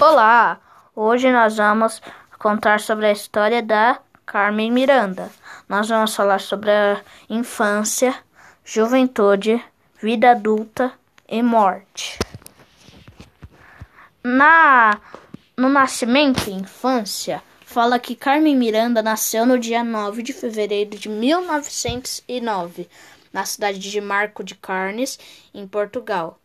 Olá! Hoje nós vamos contar sobre a história da Carmen Miranda. Nós vamos falar sobre a infância, juventude, vida adulta e morte. Na no nascimento e infância, fala que Carmen Miranda nasceu no dia 9 de fevereiro de 1909, na cidade de Marco de Carnes, em Portugal.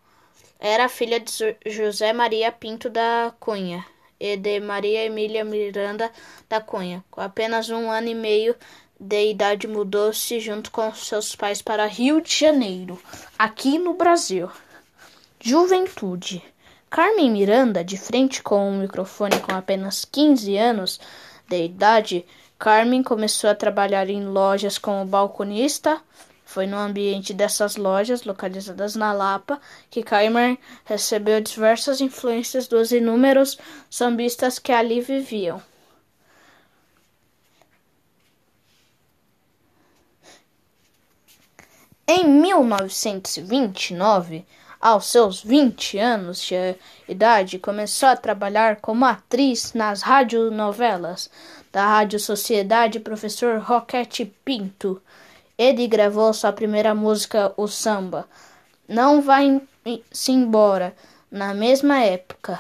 Era filha de José Maria Pinto da Cunha e de Maria Emília Miranda da Cunha. Com apenas um ano e meio de idade, mudou-se junto com seus pais para Rio de Janeiro, aqui no Brasil. Juventude. Carmen Miranda, de frente com um microfone com apenas 15 anos de idade, Carmen começou a trabalhar em lojas como balconista, foi no ambiente dessas lojas, localizadas na Lapa, que Kaimer recebeu diversas influências dos inúmeros sambistas que ali viviam. Em 1929, aos seus 20 anos de idade, começou a trabalhar como atriz nas radionovelas da Rádio Sociedade Professor Roquete Pinto. Ele gravou sua primeira música, o samba. Não vai-se embora, na mesma época.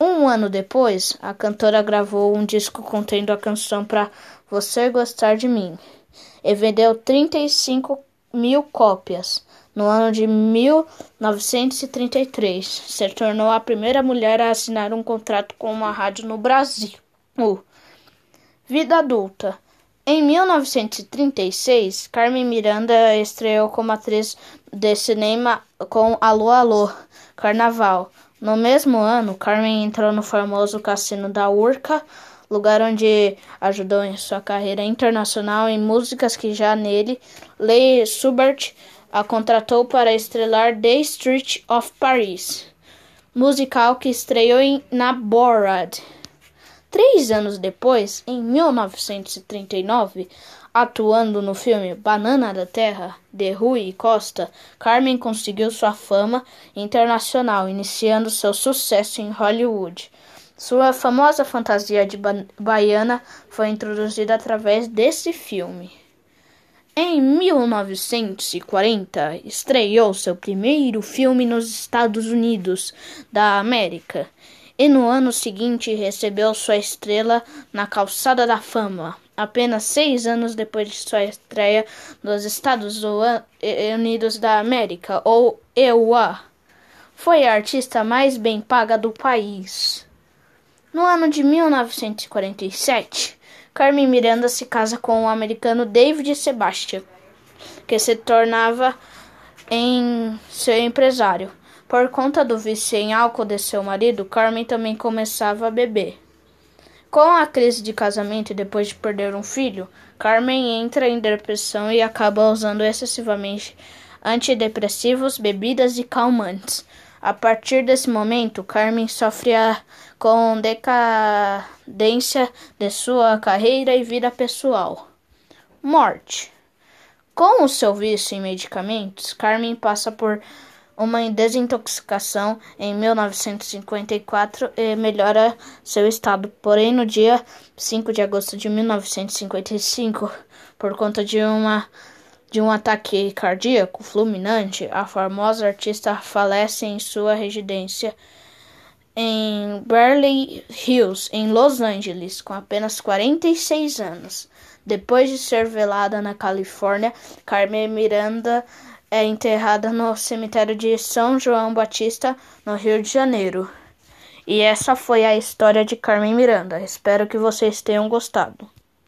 Um ano depois, a cantora gravou um disco contendo a canção para Você Gostar de Mim e vendeu 35 mil cópias. No ano de 1933, se tornou a primeira mulher a assinar um contrato com uma rádio no Brasil. Vida adulta. Em 1936, Carmen Miranda estreou como atriz de cinema com Alô Alô, Carnaval. No mesmo ano, Carmen entrou no famoso cassino da Urca, lugar onde ajudou em sua carreira internacional em músicas que já nele, Leigh Subert a contratou para estrelar The Street of Paris, musical que estreou em, na Borat. Três anos depois, em 1939, atuando no filme Banana da Terra, de Rui Costa, Carmen conseguiu sua fama internacional, iniciando seu sucesso em Hollywood. Sua famosa fantasia de ba baiana foi introduzida através desse filme. Em 1940, estreou seu primeiro filme nos Estados Unidos da América e no ano seguinte recebeu sua estrela na Calçada da Fama, apenas seis anos depois de sua estreia nos Estados Unidos da América, ou EUA. Foi a artista mais bem paga do país. No ano de 1947, Carmen Miranda se casa com o americano David Sebastian, que se tornava em seu empresário. Por conta do vício em álcool de seu marido, Carmen também começava a beber. Com a crise de casamento e depois de perder um filho, Carmen entra em depressão e acaba usando excessivamente antidepressivos, bebidas e calmantes. A partir desse momento, Carmen sofre com decadência de sua carreira e vida pessoal. Morte. Com o seu vício em medicamentos, Carmen passa por uma desintoxicação em 1954 e melhora seu estado. Porém, no dia 5 de agosto de 1955, por conta de uma de um ataque cardíaco fulminante, a famosa artista falece em sua residência em Beverly Hills, em Los Angeles, com apenas 46 anos. Depois de ser velada na Califórnia, Carmen Miranda é enterrada no cemitério de São João Batista, no Rio de Janeiro. E essa foi a história de Carmen Miranda. Espero que vocês tenham gostado.